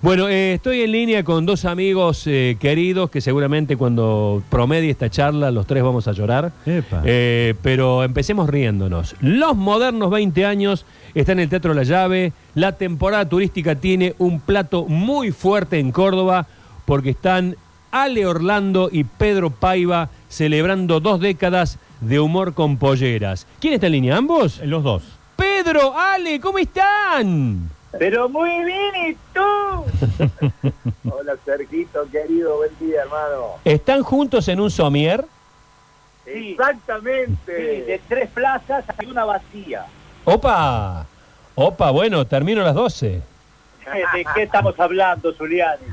Bueno, eh, estoy en línea con dos amigos eh, queridos que seguramente cuando promedie esta charla los tres vamos a llorar. Epa. Eh, pero empecemos riéndonos. Los modernos 20 años están en el Teatro La Llave. La temporada turística tiene un plato muy fuerte en Córdoba porque están Ale Orlando y Pedro Paiva celebrando dos décadas de humor con polleras. ¿Quién está en línea? ¿Ambos? Los dos. Pedro, Ale, ¿cómo están? Pero muy bien, ¿y tú? Hola, Sergito, querido, buen día, hermano. ¿Están juntos en un somier? Exactamente. de tres plazas hay una vacía. Opa, opa, bueno, termino a las 12. ¿De qué estamos hablando, Zuliani?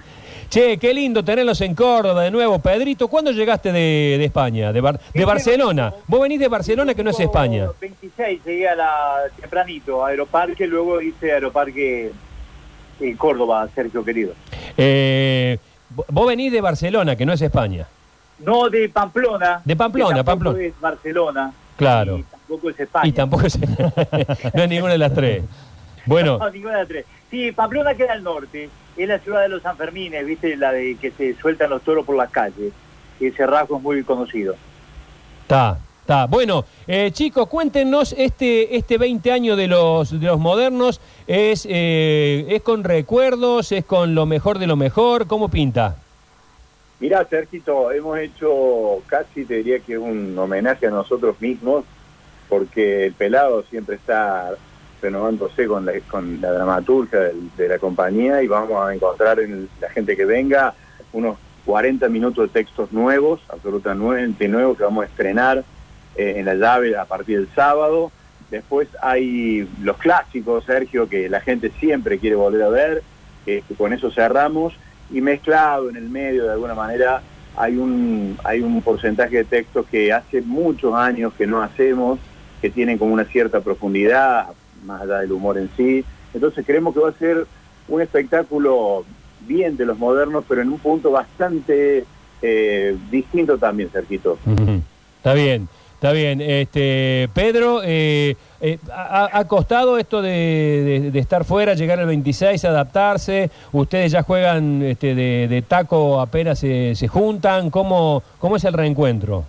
Che, qué lindo tenerlos en Córdoba de nuevo. Pedrito, ¿cuándo llegaste de, de España? De, Bar- de Barcelona. Vos venís de Barcelona, que no es España. 26, llegué a la, tempranito a Aeroparque, luego hice Aeroparque en Córdoba, Sergio querido. Eh, vo- vos venís de Barcelona, que no es España. No, de Pamplona. De Pamplona, Pamplona. es Barcelona. Claro. Y tampoco es España. Y tampoco es... no es ninguna de las tres. Bueno, No, ninguna de las tres. Sí, Pamplona queda al norte. Es la ciudad de los Sanfermines, ¿viste? La de que se sueltan los toros por las calles. Ese rasgo es muy conocido. está, está. Bueno, eh, chicos, cuéntenos este, este 20 años de los, de los modernos. Es, eh, ¿Es con recuerdos? ¿Es con lo mejor de lo mejor? ¿Cómo pinta? Mirá, Sergito, hemos hecho casi, te diría que un homenaje a nosotros mismos, porque el pelado siempre está renovándose con la, con la dramaturgia de, la compañía y vamos a encontrar en la gente que venga unos 40 minutos de textos nuevos, absolutamente nuevos, que vamos a estrenar eh, en la llave a partir del sábado. Después hay los clásicos, Sergio, que la gente siempre quiere volver a ver, con eso cerramos y mezclado en el medio de alguna manera hay un hay un porcentaje de textos que hace muchos años que no hacemos que tienen como una cierta profundidad más allá del humor en sí entonces creemos que va a ser un espectáculo bien de los modernos pero en un punto bastante eh, distinto también cerquito Está bien, está bien. Este, Pedro, eh, eh, ha, ha costado esto de, de- de estar fuera, llegar al 26, adaptarse. Ustedes ya juegan este, de, de taco apenas se, se juntan. ¿Cómo, ¿Cómo es el reencuentro?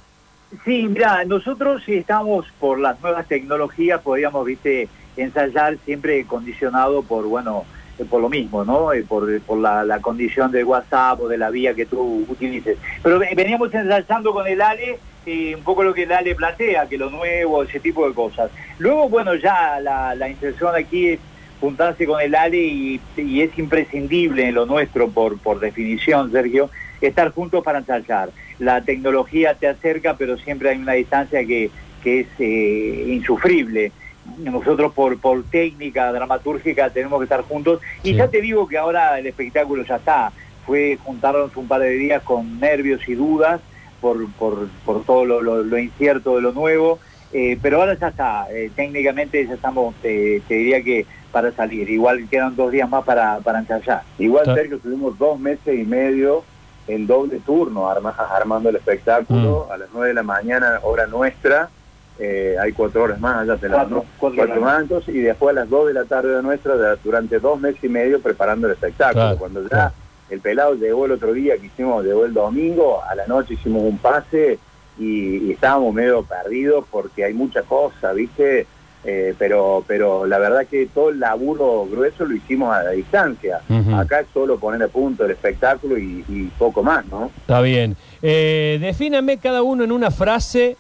Sí, mira, nosotros si estamos por las nuevas tecnologías, podríamos, viste, ensayar siempre condicionado por, bueno, eh, por lo mismo, ¿no? Eh, Por, por la, condición de WhatsApp o de la vía que tú utilices. Pero ve- veníamos ensayando con el Ale eh, un poco lo que el Ale plantea, que lo nuevo, ese tipo de cosas. Luego, bueno, ya la, intención aquí es juntarse con el Ale y, es imprescindible en lo nuestro, por, por definición, Sergio, estar juntos para ensayar. La tecnología te acerca, pero siempre hay una distancia que, que es eh, insufrible. Nosotros por, por técnica dramatúrgica tenemos que estar juntos y Sí. ya te digo que ahora el espectáculo ya está. Fue juntarnos un par de días con nervios y dudas por, por, por todo lo, lo- lo incierto de lo nuevo, eh, pero ahora ya está. Eh, técnicamente ya estamos, eh, te diría que para salir. Igual quedan dos días más para, para ensayar. igual Está- Sergio tuvimos dos meses y medio en doble turno arma- armando el espectáculo a las 9 de la mañana hora nuestra eh, hay cuatro horas más allá te la Cuatro, ¿no? cuatro cuatro horas. más entonces, y después a las 2 de la tarde de nuestra de- durante dos meses y medio preparando el espectáculo Claro, cuando ya claro. el pelado llegó el otro día que hicimos llegó el domingo a la noche hicimos un pase y, y estábamos medio perdidos porque hay mucha cosa viste Eh, pero pero la verdad que todo el laburo grueso lo hicimos a la distancia acá es solo poner a punto el espectáculo y, y poco más no Está bien. Eh, defíname cada uno en una frase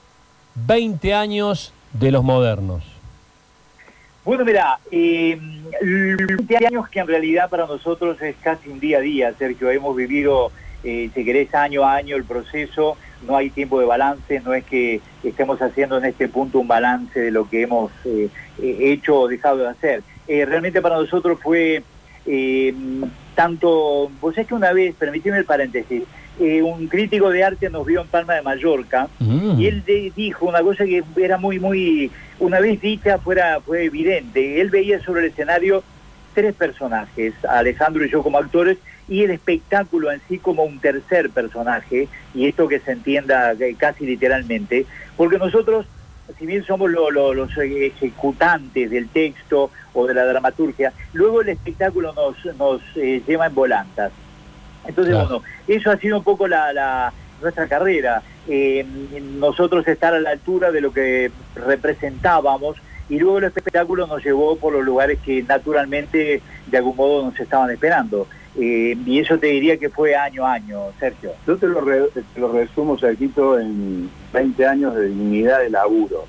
20 años de los modernos. Bueno, mira, eh, 20 años que en realidad para nosotros es casi un día a día, Sergio. Hemos vivido, eh, si querés, año a año el proceso. No hay tiempo de balance, no es que estemos haciendo en este punto un balance de lo que hemos eh, eh, hecho o dejado de hacer. Realmente para nosotros fue eh, tanto, vos es que una vez, permíteme el paréntesis, eh, un crítico de arte nos vio en Palma de Mallorca Mm. y él de- dijo una cosa que era muy, muy, una vez dicha fuera, fue evidente. Él veía sobre el escenario tres personajes, Alejandro y yo como actores, y el espectáculo en sí como un tercer personaje, y esto que se entienda eh, casi literalmente, porque nosotros si bien somos lo- lo- los ejecutantes del texto o de la dramaturgia, luego el espectáculo nos, nos eh, lleva en volantas. Entonces, Claro. bueno, eso ha sido un poco la, la- nuestra carrera. Eh, nosotros estar a la altura de lo que representábamos y luego el espectáculo nos llevó por los lugares que naturalmente de algún modo nos estaban esperando. Eh, y eso te diría que fue año a año, Sergio. Yo te lo, re- te lo resumo, Sergito, en 20 años de dignidad de laburo.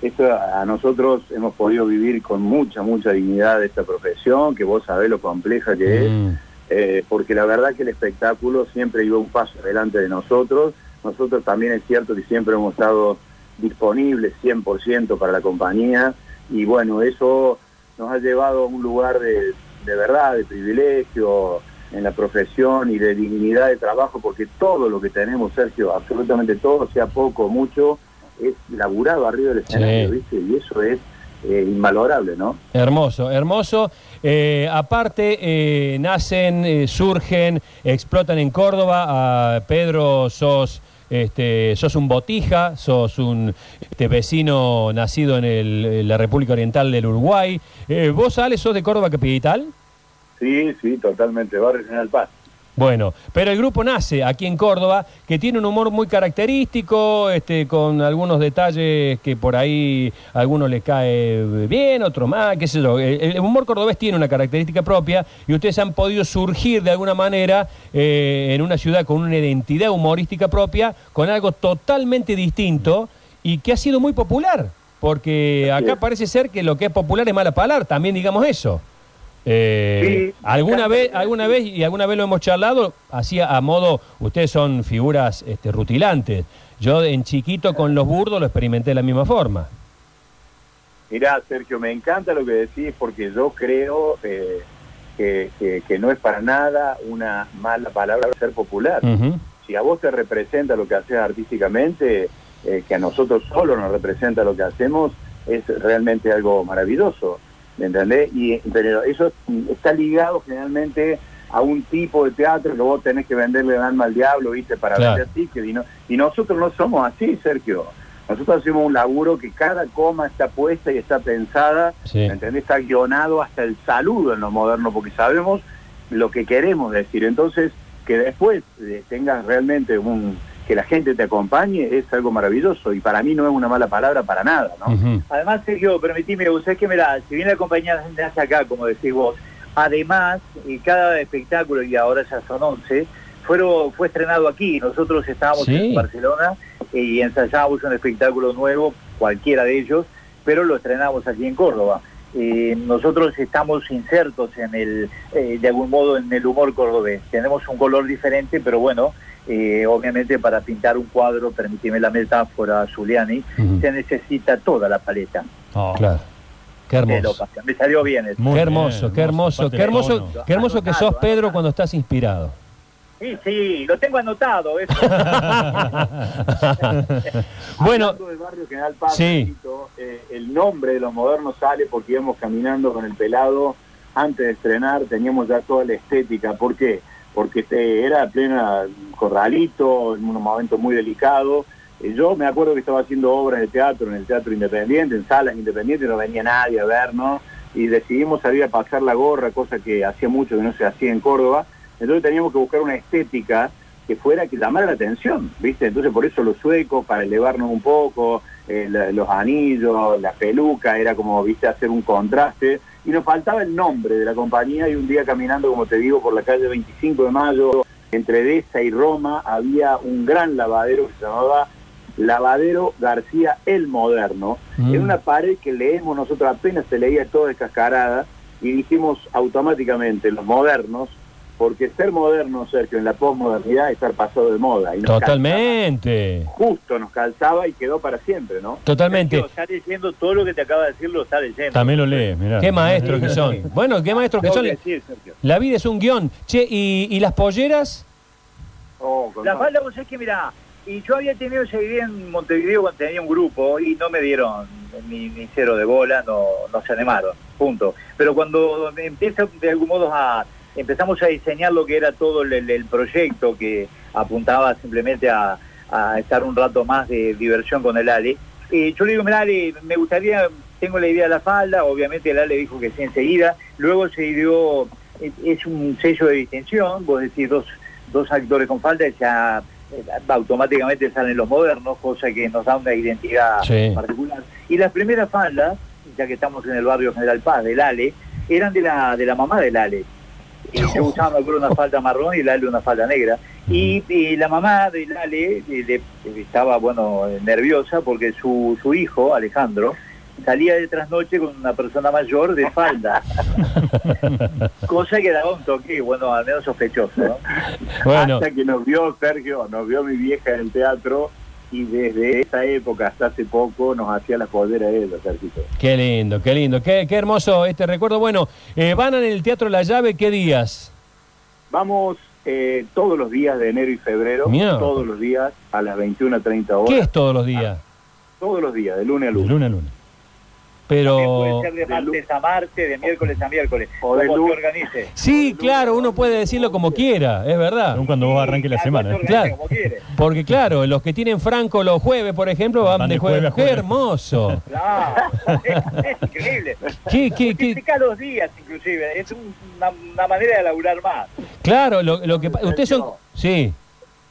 Esto a a nosotros hemos podido vivir con mucha, mucha dignidad de esta profesión, que vos sabés lo compleja que es, Mm. Eh, porque la verdad que el espectáculo siempre iba un paso adelante de nosotros. Nosotros también es cierto que siempre hemos estado disponibles 100% para la compañía y bueno, eso nos ha llevado a un lugar de, de verdad, de privilegio en la profesión y de dignidad de trabajo, porque todo lo que tenemos, Sergio, absolutamente todo, sea poco o mucho, es laburado arriba del escenario, Sí. ¿viste? Y eso es eh, invalorable, ¿no? Hermoso, hermoso. Eh, aparte, eh, nacen, eh, surgen, explotan en Córdoba. Ah, Pedro, sos, este, sos un botija, sos un este, vecino nacido en, el- en la República Oriental del Uruguay. Eh, ¿Vos, Ale, sos de Córdoba capital? Sí, sí, totalmente, Barrio General Paz. Bueno, pero el grupo nace aquí en Córdoba, que tiene un humor muy característico, este, con algunos detalles que por ahí a algunos les cae bien, otros más, qué sé yo. El, el humor cordobés tiene una característica propia y ustedes han podido surgir de alguna manera eh, en una ciudad con una identidad humorística propia, con algo totalmente distinto y que ha sido muy popular, porque acá parece ser que lo que es popular es mala palabra, también digamos eso. Eh, Sí, alguna vez, alguna vez y alguna vez lo hemos charlado, así a modo, ustedes son figuras este, rutilantes. Yo en chiquito con los burdos lo experimenté de la misma forma. Mirá, Sergio, me encanta lo que decís porque yo creo eh, que, que- que no es para nada una mala palabra ser popular. Si a vos te representa lo que haces artísticamente, eh, que a nosotros solo nos representa lo que hacemos, es realmente algo maravilloso, ¿me entendés? Y, pero eso está ligado generalmente a un tipo de teatro que vos tenés que venderle el alma al diablo, ¿viste? Para Claro. vender tickets. Y, no- y nosotros no somos así, Sergio. Nosotros hacemos un laburo que cada coma está puesta y está pensada, Sí. ¿me entendés? Está guionado hasta el saludo en lo moderno, porque sabemos lo que queremos decir. Entonces, que después eh, tengas realmente un que la gente te acompañe es algo maravilloso y para mí no es una mala palabra para nada, ¿no? Además, Sergio, permitime, vos sabés que mira, si bien la compañía nace acá, como decís vos, además, y cada espectáculo, y ahora ya son 11, fueron, fue estrenado aquí. Nosotros estábamos Sí. en Barcelona y ensayábamos un espectáculo nuevo, cualquiera de ellos, pero lo estrenamos aquí en Córdoba. Eh, nosotros estamos insertos en el, eh, de algún modo, en el humor cordobés. Tenemos un color diferente, pero bueno, eh, obviamente para pintar un cuadro, permíteme la metáfora, Zuliani, se necesita toda la paleta. Oh, Claro. Qué hermoso. Me salió bien. Muy qué bien, hermoso, qué hermoso, qué hermoso, qué hermoso que sos Pedro anotado. cuando estás inspirado. Sí, sí, lo tengo anotado. Eso. bueno, Hablando de Barrio General Paz, Sí. Eh, el nombre de los modernos sale porque íbamos caminando con el pelado antes de estrenar, teníamos ya toda la estética. ¿Por qué? Porque era plena corralito, en un momento muy delicado. Eh, yo me acuerdo que estaba haciendo obras de teatro en el Teatro Independiente, en salas independientes, no venía nadie a vernos, y decidimos salir a pasar la gorra, cosa que hacía mucho que no se hacía en Córdoba. Entonces teníamos que buscar una estética que fuera que llamara la atención, ¿viste? Entonces por eso los suecos, para elevarnos un poco, eh, la- los anillos, la peluca, era como, ¿viste? Hacer un contraste. Y nos faltaba el nombre de la compañía y un día caminando, como te digo, por la calle 25 de Mayo, entre Deza y Roma, había un gran lavadero que se llamaba Lavadero García el Moderno. Mm. En una pared que leemos nosotros apenas se leía todo descascarada y dijimos automáticamente los modernos, porque ser moderno, Sergio, en la posmodernidad es estar pasado de moda. Y nos totalmente, calzaba, justo nos calzaba y quedó para siempre, ¿no? totalmente. Sergio, Está leyendo todo lo que te acaba de decir, lo está leyendo. También lo lee, mirá. Qué maestros que son. Bueno, qué maestros que son. que decir, Sergio. La vida es un guion. Che, ¿y, y las polleras? Oh, La falda, vos sabés que, mirá, y yo había tenido esa idea en Montevideo cuando tenía un grupo y no me dieron ni, ni cero de bola, no, no se animaron, punto. Pero cuando empieza de algún modo a empezamos a diseñar lo que era todo el, proyecto que apuntaba simplemente a, a estar un rato más de diversión con el Ale, Eh, yo le digo, mira, Ale, me gustaría, tengo la idea de la falda, obviamente el Ale dijo que sí enseguida, luego se dio, es, un sello de distinción, vos decís dos, dos actores con falda ya eh, automáticamente salen los modernos, cosa que nos da una identidad Sí. particular. Y las primeras faldas, ya que estamos en el barrio General Paz del Ale, eran de la, de la mamá del Ale. Y yo usaba, me acuerdo, una falda marrón y el Ale una falda negra. Y, y la mamá del Ale eh, le- estaba, bueno, nerviosa porque su, su hijo, Alejandro, salía de trasnoche con una persona mayor de falda. Cosa que daba un toque, bueno, al menos sospechoso, ¿no? Bueno, Hasta que nos vio Sergio, nos vio mi vieja en el teatro y desde esa época hasta hace poco nos hacía la poder a Sergio. qué lindo, qué lindo, qué, qué hermoso este recuerdo. Bueno, eh, van en el Teatro La Llave, ¿qué días? Vamos eh, todos los días de enero y febrero, Mira. todos los días a las 21.30 horas. ¿Qué es todos los días? Todos los días, de lunes a De lunes. lunes a lunes. Pero... Puede ser de martes a martes, de miércoles a miércoles, O de como se organice. Sí, claro, uno puede decirlo como quiera, es verdad. Según cuando vos arranques la semana. ¿eh? se organiza Claro. como. Porque claro, los que tienen Franco los jueves, por ejemplo, van, Van de de jueves. jueves ¡Qué hermoso! Claro, es, es increíble. ¿Qué, qué, qué? Los días, inclusive. Es un- una, una manera de laburar más. Claro, lo, lo que ustedes son... Sí,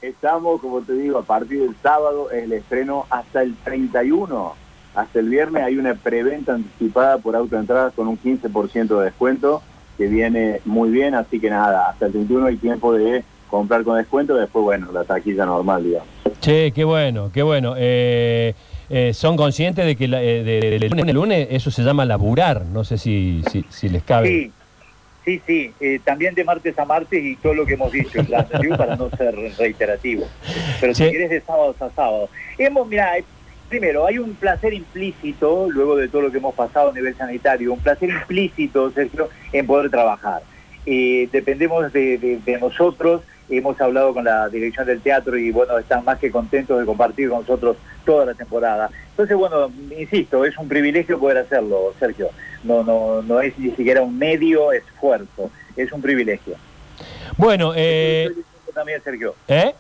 Estamos, como te digo, a partir del sábado, el estreno hasta el 31. Hasta el viernes hay una preventa anticipada por autoentradas con un 15% de descuento que viene muy bien, así que nada, hasta el 31 hay tiempo de comprar con descuento, después, bueno, la taquilla normal, digamos. che, qué bueno, qué bueno. Eh, eh, son conscientes de que la- eh, de, de- de lunes a lunes eso se llama laburar, no sé si, si, si les cabe. Sí, sí, sí. eh, también de martes a martes y todo lo que hemos dicho, para no ser reiterativo. Pero Sí. si querés de sábados a sábado. Hemos, mira, primero, hay un placer implícito, luego de todo lo que hemos pasado a nivel sanitario, un placer implícito, Sergio, en poder trabajar. Eh, dependemos de, de- de nosotros, hemos hablado con la dirección del teatro y bueno, están más que contentos de compartir con nosotros toda la temporada. Entonces, bueno, insisto, es un privilegio poder hacerlo, Sergio. No, no, no es ni siquiera un medio esfuerzo, es un privilegio. Bueno, eh, también, Sergio. ¿eh?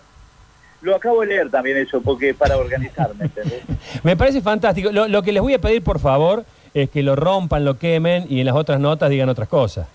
Lo acabo de leer también eso, porque para organizarme, ¿entendés? me parece fantástico. Lo, lo que les voy a pedir, por favor, es que lo rompan, lo quemen y en las otras notas digan otras cosas.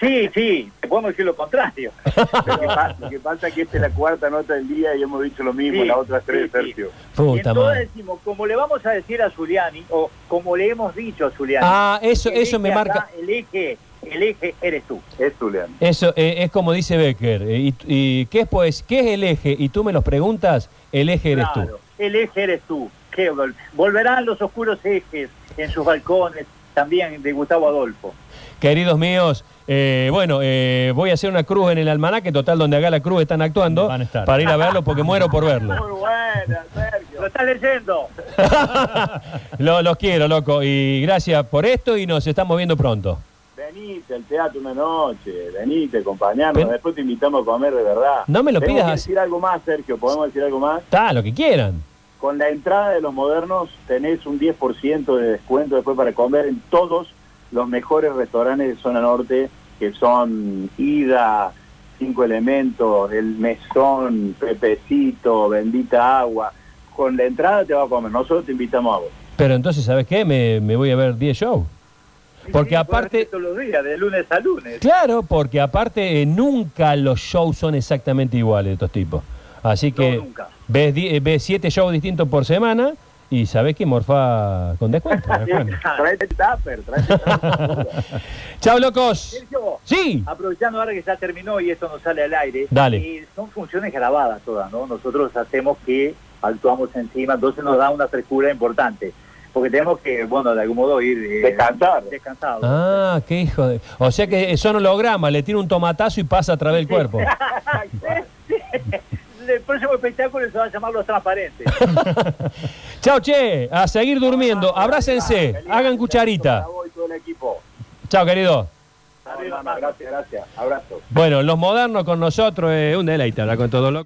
Sí, sí, podemos decir lo contrario. Lo que, pa- lo que pasa es que esta es la cuarta nota del día y hemos dicho lo mismo, Sí, las otras tres, sí, sí. Puta entonces madre. decimos, como le vamos a decir a Zuliani, o como le hemos dicho a Zuliani, Ah, eso, eso me marca. acá, el eje, el eje eres tú. Es Zulian. Eso eh, es como dice Becker. eh, y, y ¿qué, es, pues, ¿Qué es el eje? Y tú me los preguntas, el eje eres tú. El eje eres tú. ¿Qué vol- volverán los oscuros ejes en sus balcones, también de Gustavo Adolfo. Queridos míos, eh, bueno, eh, voy a hacer una cruz en el almanaque, total, donde haga la cruz están actuando, Van a estar. para ir a verlo porque muero por verlo. Muy buena, Sergio. Lo estás leyendo. Lo- los quiero, loco, y gracias por esto y nos estamos viendo pronto. Venite al teatro una noche, venite, acompañarnos, Ven- después te invitamos a comer de verdad. No me lo pidas así. decir algo más, Sergio, ¿podemos decir algo más? Está, lo que quieran. Con la entrada de los modernos tenés un 10% de descuento después para comer en todos los mejores restaurantes de zona norte, que son Ida, Cinco Elementos, El Mesón, Pepecito, Bendita Agua. Con la entrada te va a comer, nosotros te invitamos a vos. Pero entonces, ¿sabes qué? Me, me voy a ver 10 shows. Porque Sí, aparte- puedes hacer Todos los días, de lunes a lunes. Claro, porque aparte eh, nunca los shows son exactamente iguales de estos tipos. Así que No, nunca. ves, eh, ves siete shows distintos por semana y sabes que morfa con descuento. Traete tupper. Chao, locos. Sergio, Sí. aprovechando ahora que ya terminó y esto no sale al aire, Dale. eh, son funciones grabadas todas, ¿no? Nosotros hacemos que actuamos encima, entonces nos da una frescura importante, porque tenemos que, bueno, de algún modo ir... eh, Descansar. Descansados. Ah, qué hijo de... O sea que son hologramas, le tira un tomatazo y pasa a través del cuerpo. El próximo espectáculo se va a llamar Los Transparentes. Chao, che. A seguir durmiendo. Abrácense. Hagan cucharita. Chao, querido. Arriba, gracias, gracias. Abrazo. Bueno, los modernos con nosotros es un deleite hablar con todo lo